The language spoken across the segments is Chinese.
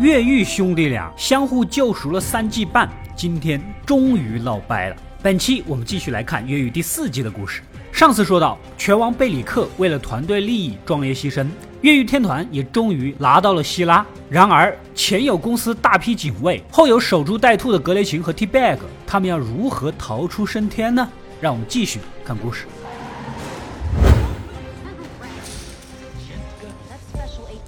越狱兄弟俩相互救赎了三季半，今天终于闹掰了。本期我们继续来看《越狱》第四季的故事。上次说到，拳王贝里克为了团队利益壮烈牺牲，越狱天团也终于拿到了希拉。然而前有公司大批警卫，后有守株待兔的格雷琴和 T Bag，他们要如何逃出升天呢？让我们继续看故事。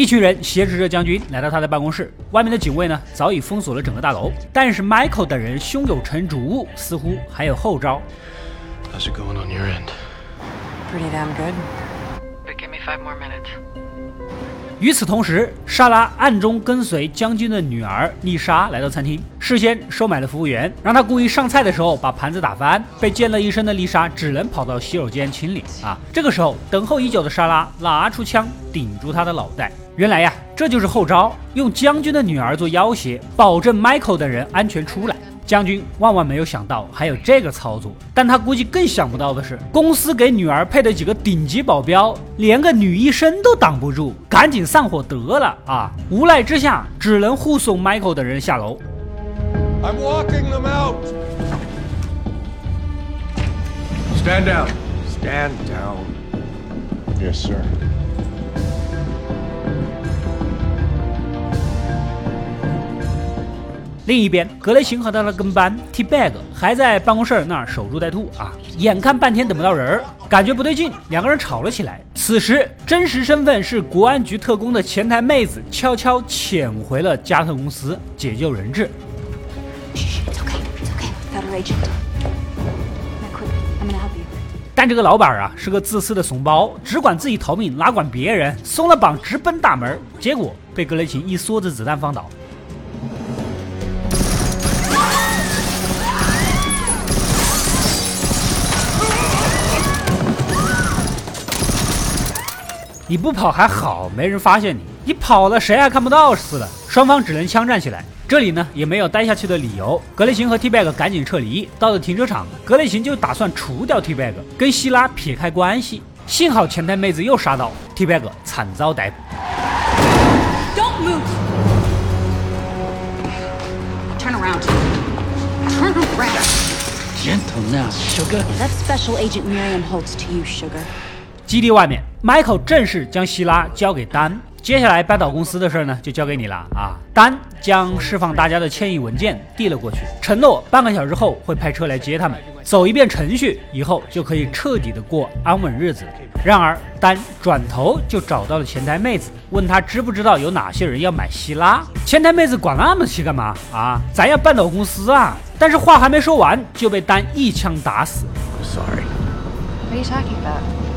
一群人挟持着将军来到他的办公室，外面的警卫呢早已封锁了整个大楼，但是 Michael 等人胸有成竹，似乎还有后招。How's it going on your end? Pretty damn good. But give me five more minutes. 与此同时，莎拉暗中跟随将军的女儿丽莎来到餐厅，事先收买了服务员，让他故意上菜的时候把盘子打翻。被溅了一身的丽莎只能跑到洗手间清理。啊，这个时候等候已久的莎拉拿出枪顶住他的脑袋。原来呀，这就是后招，用将军的女儿做要挟，保证 Michael 等人安全出来。将军万万没有想到还有这个操作，但他估计更想不到的是，公司给女儿配的几个顶级保镖，连个女医生都挡不住，赶紧散伙得了啊！无奈之下，只能护送 Michael 等人下楼。I'm walking them out. Stand down. Stand down. Yes, sir. 另一边，格雷琴和他的跟班 T Bag 还在办公室那儿守株待兔啊，眼看半天等不到人儿，感觉不对劲，两个人吵了起来。此时，真实身份是国安局特工的前台妹子悄悄潜回了加特公司解救人质。但这个老板啊是个自私的怂包，只管自己逃命，哪管别人。松了绑，直奔大门，结果被格雷琴一梭子子弹放倒。你不跑还好，没人发现你；你跑了，谁还看不到似的。双方只能枪战起来。这里呢也没有待下去的理由。格雷琴和 T Bag 赶紧撤离。到了停车场，格雷琴就打算除掉 T Bag，跟希拉撇开关系。幸好前台妹子又杀到，T Bag 惨遭逮捕。Don't move. Turn around. Turn around. Gentle now, sugar. That's Special Agent Miriam Holtz to you, sugar. 基地外面，Michael 正式将希拉交给丹。接下来扳倒公司的事儿呢，就交给你了啊！丹将释放大家的歉意文件递了过去，承诺半个小时后会派车来接他们，走一遍程序以后就可以彻底的过安稳日子。然而，丹转头就找到了前台妹子，问他知不知道有哪些人要买希拉。前台妹子管那么细干嘛啊？咱要扳倒公司啊！但是话还没说完，就被丹一枪打死。Sorry. What are you talking about?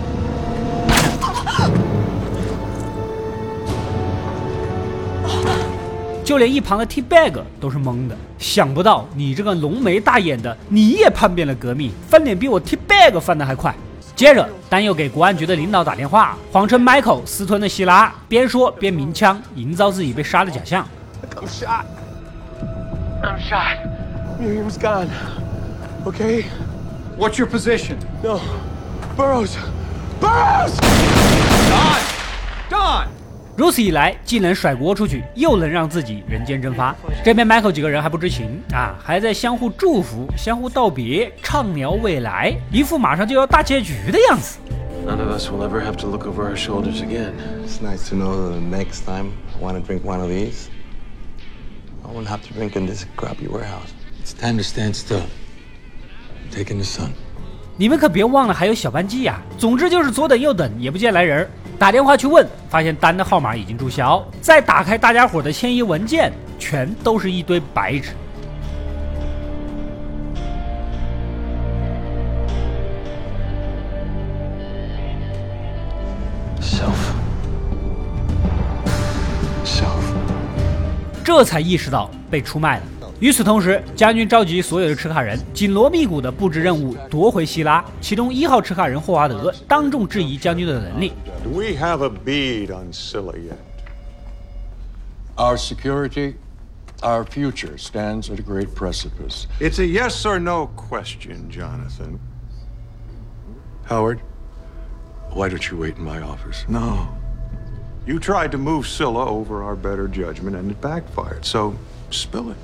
就连一旁的 T Bag 都是懵的，想不到你这个浓眉大眼的，你也叛变了革命，翻脸比我 T Bag 翻的还快。接着，丹又给国安局的领导打电话，谎称 Michael 私吞了希拉，边说边鸣枪，营造自己被杀的假象。I'm shot. I'm shot. Miriam's gone. Okay? What's your position? No. Burrows. Burrows! 如此一来，既能甩锅出去，又能让自己人间蒸发。这边 Michael 几个人还不知情啊，还在相互祝福、相互道别、畅聊未来，一副马上就要大结局的样子。None of us will ever have to look over our shoulders again. It's nice to know that the next time I want to drink one of these, I won't have to drink in this crappy warehouse. It's time to stand still. Take in the sun. 你们可别忘了还有小班机呀、总之就是左等右等，也不见来人儿。打电话去问，发现单的号码已经注销。再打开大家伙的迁移文件，全都是一堆白纸。这才意识到被出卖了。与此同时，将军召集所有的吃卡人，紧锣密鼓地布置任务，夺回希拉。其中一号吃卡人霍华德当众质疑将军的能力。 Do we have a bead on Scylla yet? Our security, our future stands at a great precipice. It's a yes or no question, Jonathan. Howard, why don't you wait in my office? No. You tried to move Scylla over our better judgment and it backfired, so spill it.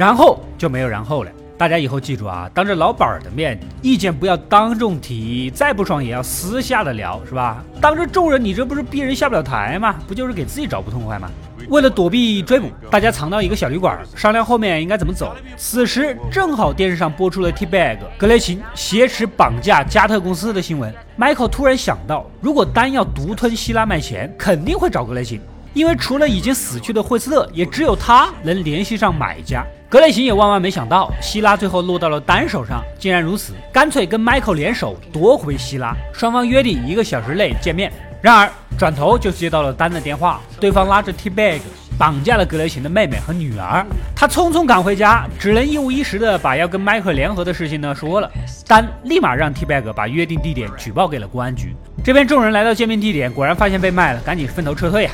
然后就没有然后了。大家以后记住啊，当着老板儿的面，意见不要当众提，再不爽也要私下的聊，是吧？当着众人，你这不是逼人下不了台吗？不就是给自己找不痛快吗？为了躲避追捕，大家藏到一个小旅馆，商量后面应该怎么走。此时正好电视上播出了 T-Bag 格雷琴挟持绑架加特公司的新闻。Michael 突然想到，如果丹要独吞希拉卖钱，肯定会找格雷琴，因为除了已经死去的惠斯特，也只有他能联系上买家。格雷琴也万万没想到，希拉最后落到了丹手上。既然如此，干脆跟 Michael 联手夺回希拉。双方约定一个小时内见面。然而转头就接到了丹的电话，对方拉着 T-Bag 绑架了格雷琴的妹妹和女儿。他匆匆赶回家，只能一五一十的把要跟 Michael 联合的事情呢说了。丹立马让 T-Bag 把约定地点举报给了公安局。这边众人来到见面地点，果然发现被卖了，赶紧分头撤退啊！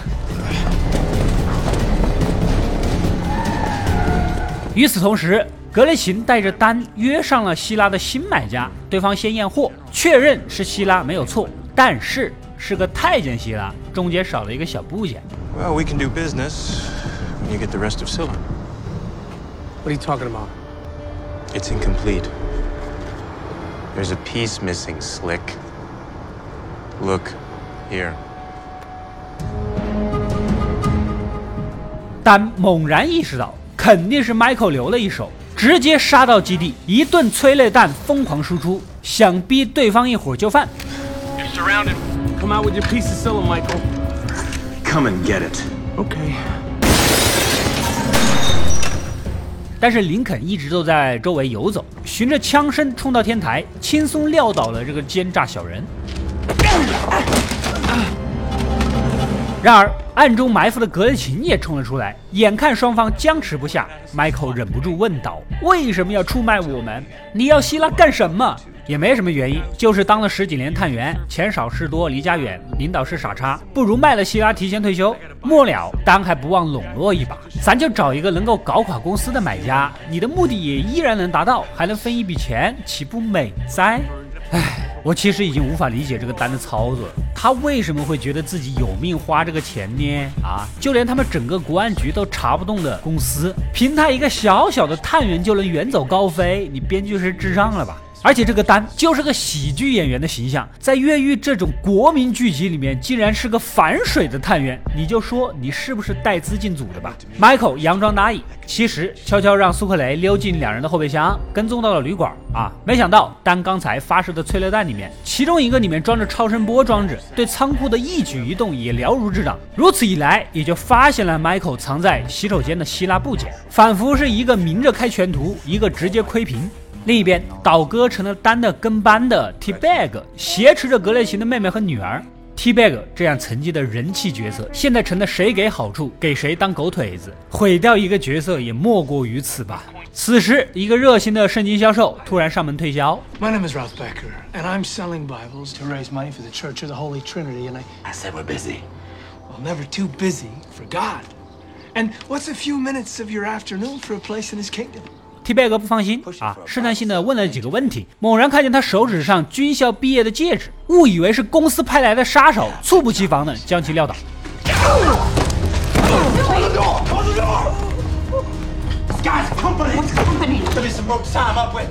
与此同时，格雷琴带着丹约上了希拉的新买家。对方先验货，确认是希拉没有错，但是是个太监希拉，中间少了一个小部件。Well, we can do business when you get the rest of Scylla. What are you talking about? It's incomplete. There's a piece missing, Slick. Look, here. 丹猛然意识到，肯定是 Michael 留了一手，直接杀到基地，一顿催泪弹疯狂输出，想逼对方一伙就范。但是林肯一直都在周围游走，循着枪声冲到天台，轻松撂倒了这个奸诈小人。然而，暗中埋伏的格雷琴也冲了出来，眼看双方僵持不下，Michael 忍不住问道：“为什么要出卖我们？你要希拉干什么？”也没什么原因，就是当了十几年探员，钱少事多，离家远，领导是傻叉，不如卖了希拉提前退休。末了，丹还不忘笼络一把，咱就找一个能够搞垮公司的买家，你的目的也依然能达到，还能分一笔钱，岂不美哉？唉，我其实已经无法理解这个单的操作，他为什么会觉得自己有命花这个钱呢？啊，就连他们整个国安局都查不动的公司，凭他一个小小的探员就能远走高飞，你编剧是智障了吧？而且这个丹就是个喜剧演员的形象，在越狱这种国民剧集里面，竟然是个反水的探员，你就说你是不是带资进组的吧？Michael 佯装答应，其实悄悄让苏克雷溜进两人的后备箱，跟踪到了旅馆啊。没想到丹刚才发射的催泪弹里面，其中一个里面装着超声波装置，对仓库的一举一动也了如指掌。如此一来，也就发现了 Michael 藏在洗手间的希拉部件，仿佛是一个明着开全图，一个直接窥屏。另一边，倒戈成了丹的跟班的 T-Bag 挟持着格雷琴的妹妹和女儿。T-Bag 这样曾经的人气角色，现在成了谁给好处给谁当狗腿子，毁掉一个角色也莫过于此吧。此时，一个热心的圣经销售突然上门推销，My name is Ralph Becker, and I'm selling Bibles to raise money for the Church of the Holy Trinity. And I, I said we're busy. well, never too busy for God. And what's a few minutes of your afternoon for a place in His kingdom? 提贝哥不放心啊，试探性的问了几个问题，猛然看见他手指上军校毕业的戒指，误以为是公司派来的杀手，猝不及防的将其撂倒。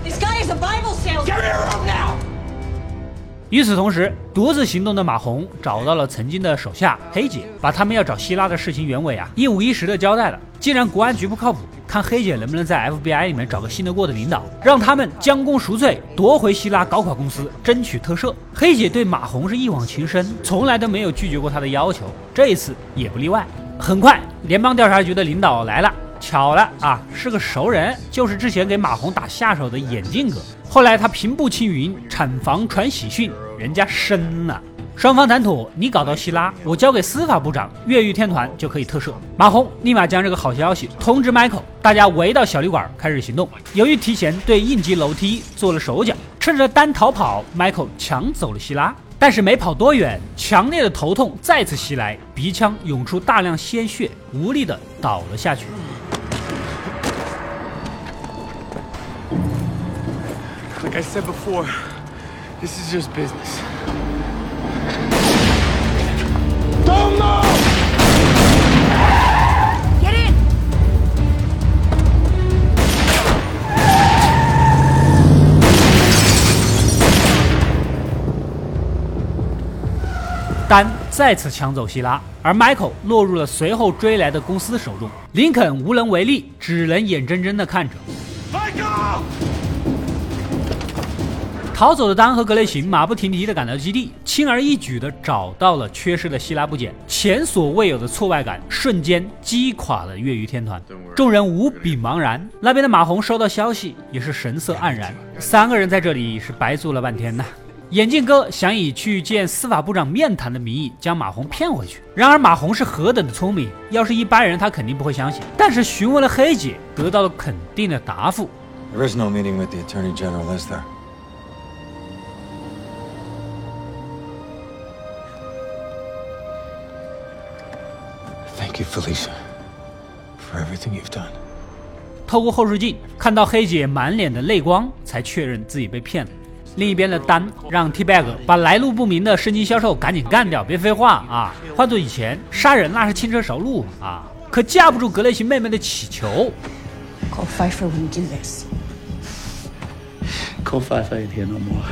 This guy is a Bible sales Get in now. 与此同时，独自行动的马红找到了曾经的手下黑姐，把他们要找希拉的事情原委啊一五一十的交代了。既然国安局不靠谱，看黑姐能不能在 FBI 里面找个信得过的领导，让他们将功赎罪，夺回希拉，搞垮公司，争取特赦。黑姐对马红是一往情深，从来都没有拒绝过他的要求，这一次也不例外。很快，联邦调查局的领导来了。巧了啊，是个熟人，就是之前给马红打下手的眼镜哥。后来他平步青云，产房传喜讯，人家生了。双方谈妥，你搞到希拉，我交给司法部长，越狱天团就可以特赦。马红立马将这个好消息通知 Michael，大家围到小旅馆开始行动。由于提前对应急楼梯做了手脚，趁着单逃跑，Michael 抢走了希拉。但是没跑多远，强烈的头痛再次袭来，鼻腔涌出大量鲜血，无力的倒了下去。Like I said before, this is just business. Get 丹再次抢走希拉，而 Michael 落入了随后追来的公司手中。林肯无能为力，只能眼睁睁地看着。逃走的丹和格雷琴马不停蹄地赶到基地，轻而易举地找到了缺失的希拉部件，前所未有的挫败感瞬间击垮了越狱天团，众人无比茫然。那边的马红收到消息也是神色黯然，三个人在这里是白租了半天呐。眼镜哥想以去见司法部长面谈的名义将马红骗回去，然而马红是何等的聪明，要是一般人他肯定不会相信。但是询问了黑姐，得到了肯定的答复。There is no meeting with the Attorney General, is there? Thank you, Felicia, for everything you've done. 透过后视镜看到黑姐满脸的泪光，才确认自己被骗了。另一边的丹让 T Bag 把来路不明的圣经销售赶紧干掉，别废话啊！换做以前，杀人那是轻车熟路啊，可架不住格雷琴妹妹的乞求。Cole Pfeiffer wouldn't do this. Cole Pfeiffer ain't here no more.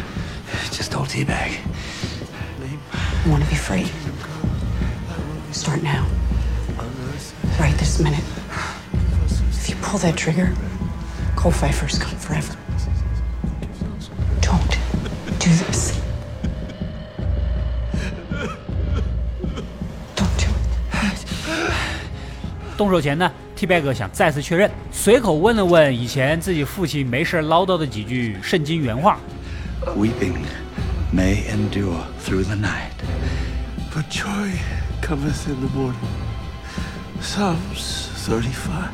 Just told Teabag. I want to be free. Start now. Right this minute. If you pull that trigger, Cole Pfeiffer's gone forever. Don't do this. Don't do it. 动手前呢，T Bag 想再次确认，随口问了问以前自己父亲没事唠叨的几句圣经原话。Weeping may endure through the night. But joy cometh in the morning. Psalms 35.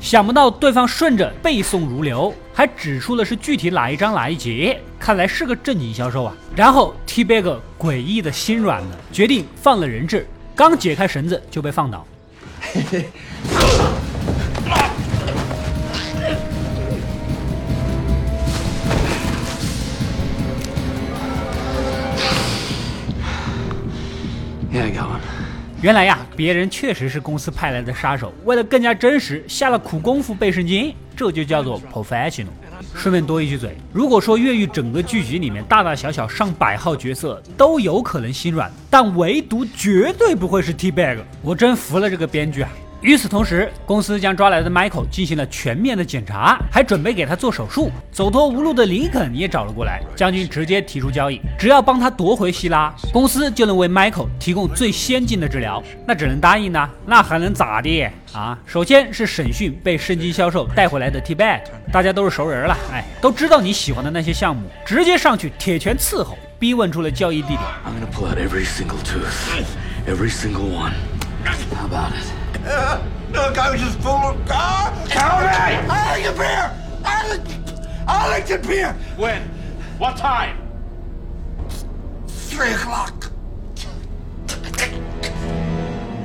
想不到对方顺着背诵如流，还指出了是具体哪一章哪一节，看来是个正经销售啊。然后 T Bag 诡异的心软了，决定放了人质。刚解开绳子就被放倒。原来呀，别人确实是公司派来的杀手，为了更加真实，下了苦功夫背圣经，这就叫做 professional。顺便多一句嘴，如果说越狱整个剧集里面大大小小上百号角色都有可能心软，但唯独绝对不会是 T Bag，我真服了这个编剧啊！与此同时，公司将抓来的 Michael 进行了全面的检查，还准备给他做手术。走投无路的林肯也找了过来，将军直接提出交易，只要帮他夺回希拉，公司就能为 Michael 提供最先进的治疗。那只能答应呢，那还能咋地啊？首先是审讯被圣经销售带回来的 T Bag，大家都是熟人了，哎，都知道你喜欢的那些项目，直接上去铁拳伺候，逼问出了交易地点。I'm gonna pull out every single tooth. Every single one. How about it? Look, I was just full of. Ah! Tell me! Arlington beer! Arlington, Arlington beer! When? What time? Three o'clock.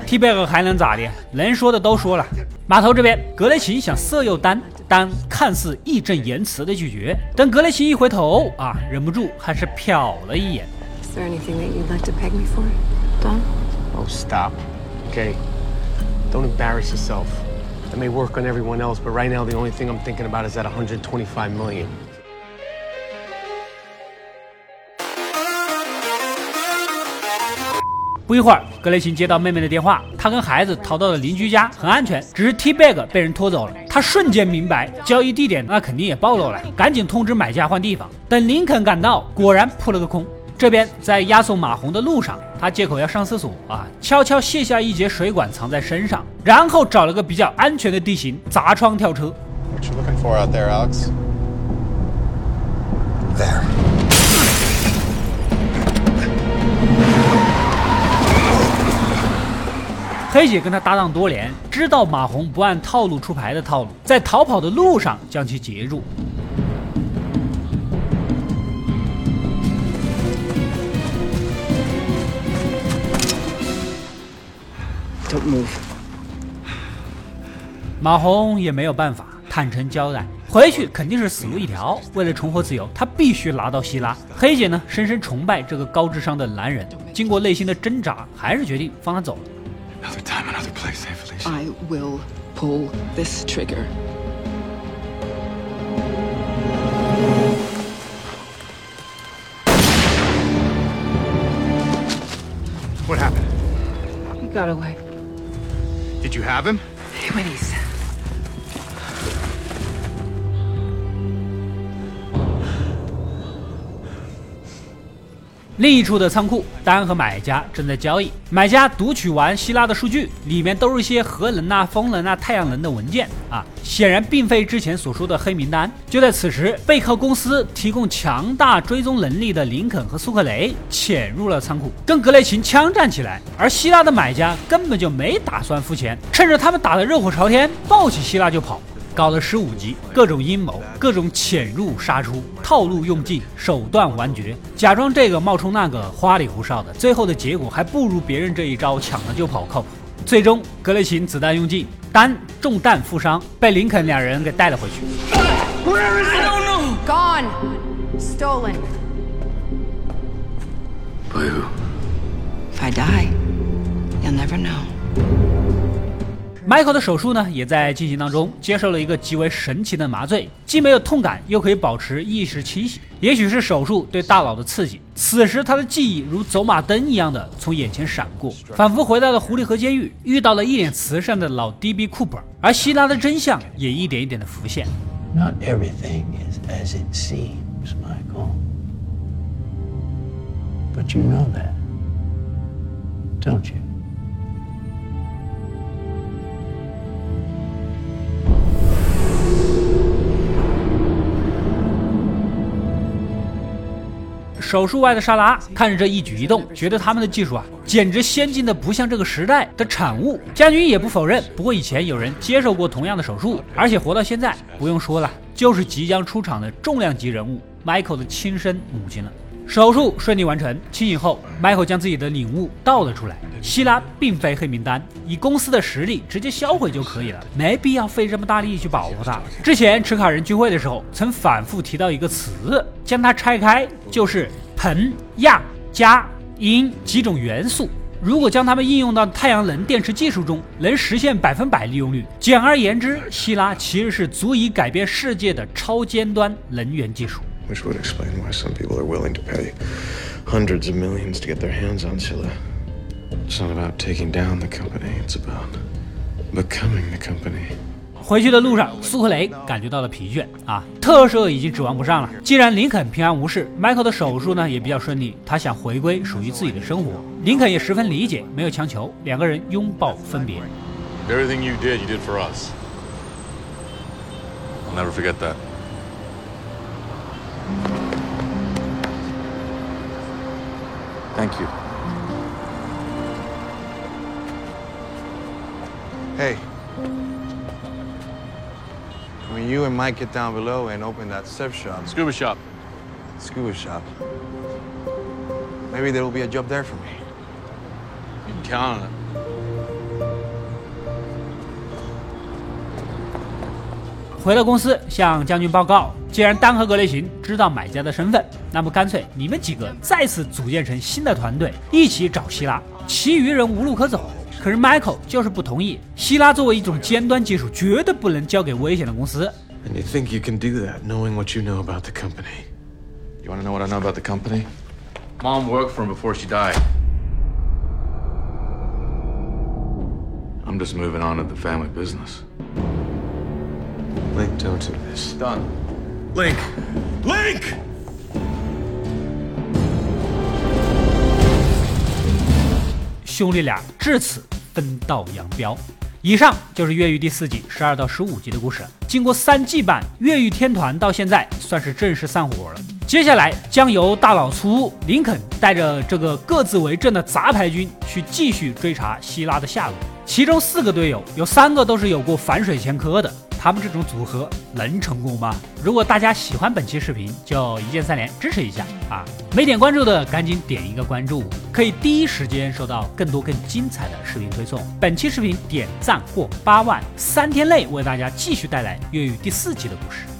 T Bag 还能咋的？能说的都说了。码头这边，格雷琴想色诱丹，丹看似义正言辞的拒绝。等格雷琴一回头啊，忍不住还是瞟了一眼。Is there anything that you'd like to peg me for, Don? Oh, stop. Okay. Don't embarrass yourself. I may work on everyone else, but right now the only thing I'm thinking about is that 125 million. 不一会儿，格雷琴接到妹妹的电话，她跟孩子逃到了邻居家，很安全。只是 T Bag 被人拖走了，他瞬间明白交易地点那肯定也暴露了，赶紧通知买家换地方。等林肯赶到，果然扑了个空。这边在押送马红的路上，他借口要上厕所啊，悄悄卸下一节水管藏在身上，然后找了个比较安全的地形砸窗跳车。What you looking for out there, Alex? There. 黑姐跟他搭档多年，知道马红不按套路出牌的套路，在逃跑的路上将其截住。Don't move. 马红也没有办法，坦诚交代，回去肯定是死路一条。为了重获自由，他必须拿到希拉。黑姐呢，深深崇拜这个高智商的男人，经过内心的挣扎，还是决定放他走。Another time, another place, Evelyn. I will pull this trigger. Did you have him? 另一处的仓库，丹和买家正在交易。买家读取完希拉的数据，里面都是一些核能啊、风能啊、太阳能的文件啊，显然并非之前所说的黑名单。就在此时，背靠公司提供强大追踪能力的林肯和苏克雷潜入了仓库，跟格雷琴枪战起来。而希拉的买家根本就没打算付钱，趁着他们打得热火朝天，抱起希拉就跑。搞了十五集，各种阴谋，各种潜入杀出，套路用尽，手段完绝，假装这个冒充那个，花里胡哨的，最后的结果还不如别人这一招抢了就跑靠谱。最终，格雷琴子弹用尽，丹中弹负伤，被林肯两人给带了回去。Where is it? Gone. Stolen. By who? If I die, you'll never know. Michael 的手术呢，也在进行当中，接受了一个极为神奇的麻醉，既没有痛感，又可以保持意识清醒。也许是手术对大脑的刺激，此时他的记忆如走马灯一样的从眼前闪过，仿佛回到了狐狸河监狱，遇到了一脸慈善的老 DB 库珀，而希拉的真相也一点一点的浮现。Not everything is as it seems, Michael. But you know that, don't you? 手术外的沙拉看着这一举一动，觉得他们的技术啊，简直先进的不像这个时代的产物。将军也不否认，不过以前有人接受过同样的手术，而且活到现在，不用说了，就是即将出场的重量级人物 Michael 的亲生母亲了。手术顺利完成，清醒后，Michael 将自己的领悟道了出来：希拉并非黑名单，以公司的实力直接销毁就可以了，没必要费这么大力去保护他。之前持卡人聚会的时候，曾反复提到一个词，将它拆开就是硼、氩、镓、铟几种元素。如果将它们应用到太阳能电池技术中，能实现百分百利用率。简而言之，希拉其实是足以改变世界的超尖端能源技术。Which would explain why some people are willing to pay hundreds of millions to get their hands on Scylla. It's not about taking down the company, it's about becoming the company. 回去的路上，苏克雷感觉到了疲倦啊，特赦已经指望不上了。既然林肯平安无事，Michael 的手术呢也比较顺利，他想回归属于自己的生活。林肯也十分理解，没有强求，两个人拥抱分别。Everything you did, you did for us. I'll never forget that. Thank you. Hey. When you and Mike get down below and open that surf shop, Scuba shop. scuba shop, maybe there will be a job there for me. You can count on it. 回到公司，向将军报告， 既然单核格雷琴知道买家的身份，那么干脆你们几个再次组建成新的团队，一起找希拉，其余人无路可走。可是 Michael 就是不同意，希拉作为一种尖端技术，绝对不能交给危险的公司。And you think you can do that knowing what you know about the company? You want to know what I know about the company? Mom worked for him before she died. I'm just moving on to the family business. Link, don't do this. Done. Link! Link! 兄弟俩至此分道扬镳。以上就是《越狱》第四季十二到十五集的故事。经过三季版，《越狱天团》到现在算是正式散伙了。接下来将由大老粗林肯带着这个各自为政的杂牌军去继续追查希拉的下落。其中四个队友有三个都是有过反水前科的，他们这种组合能成功吗？如果大家喜欢本期视频，就一键三连支持一下啊！没点关注的赶紧点一个关注，可以第一时间收到更多更精彩的视频推送。本期视频点赞过八万，三天内为大家继续带来粤语第四季的故事。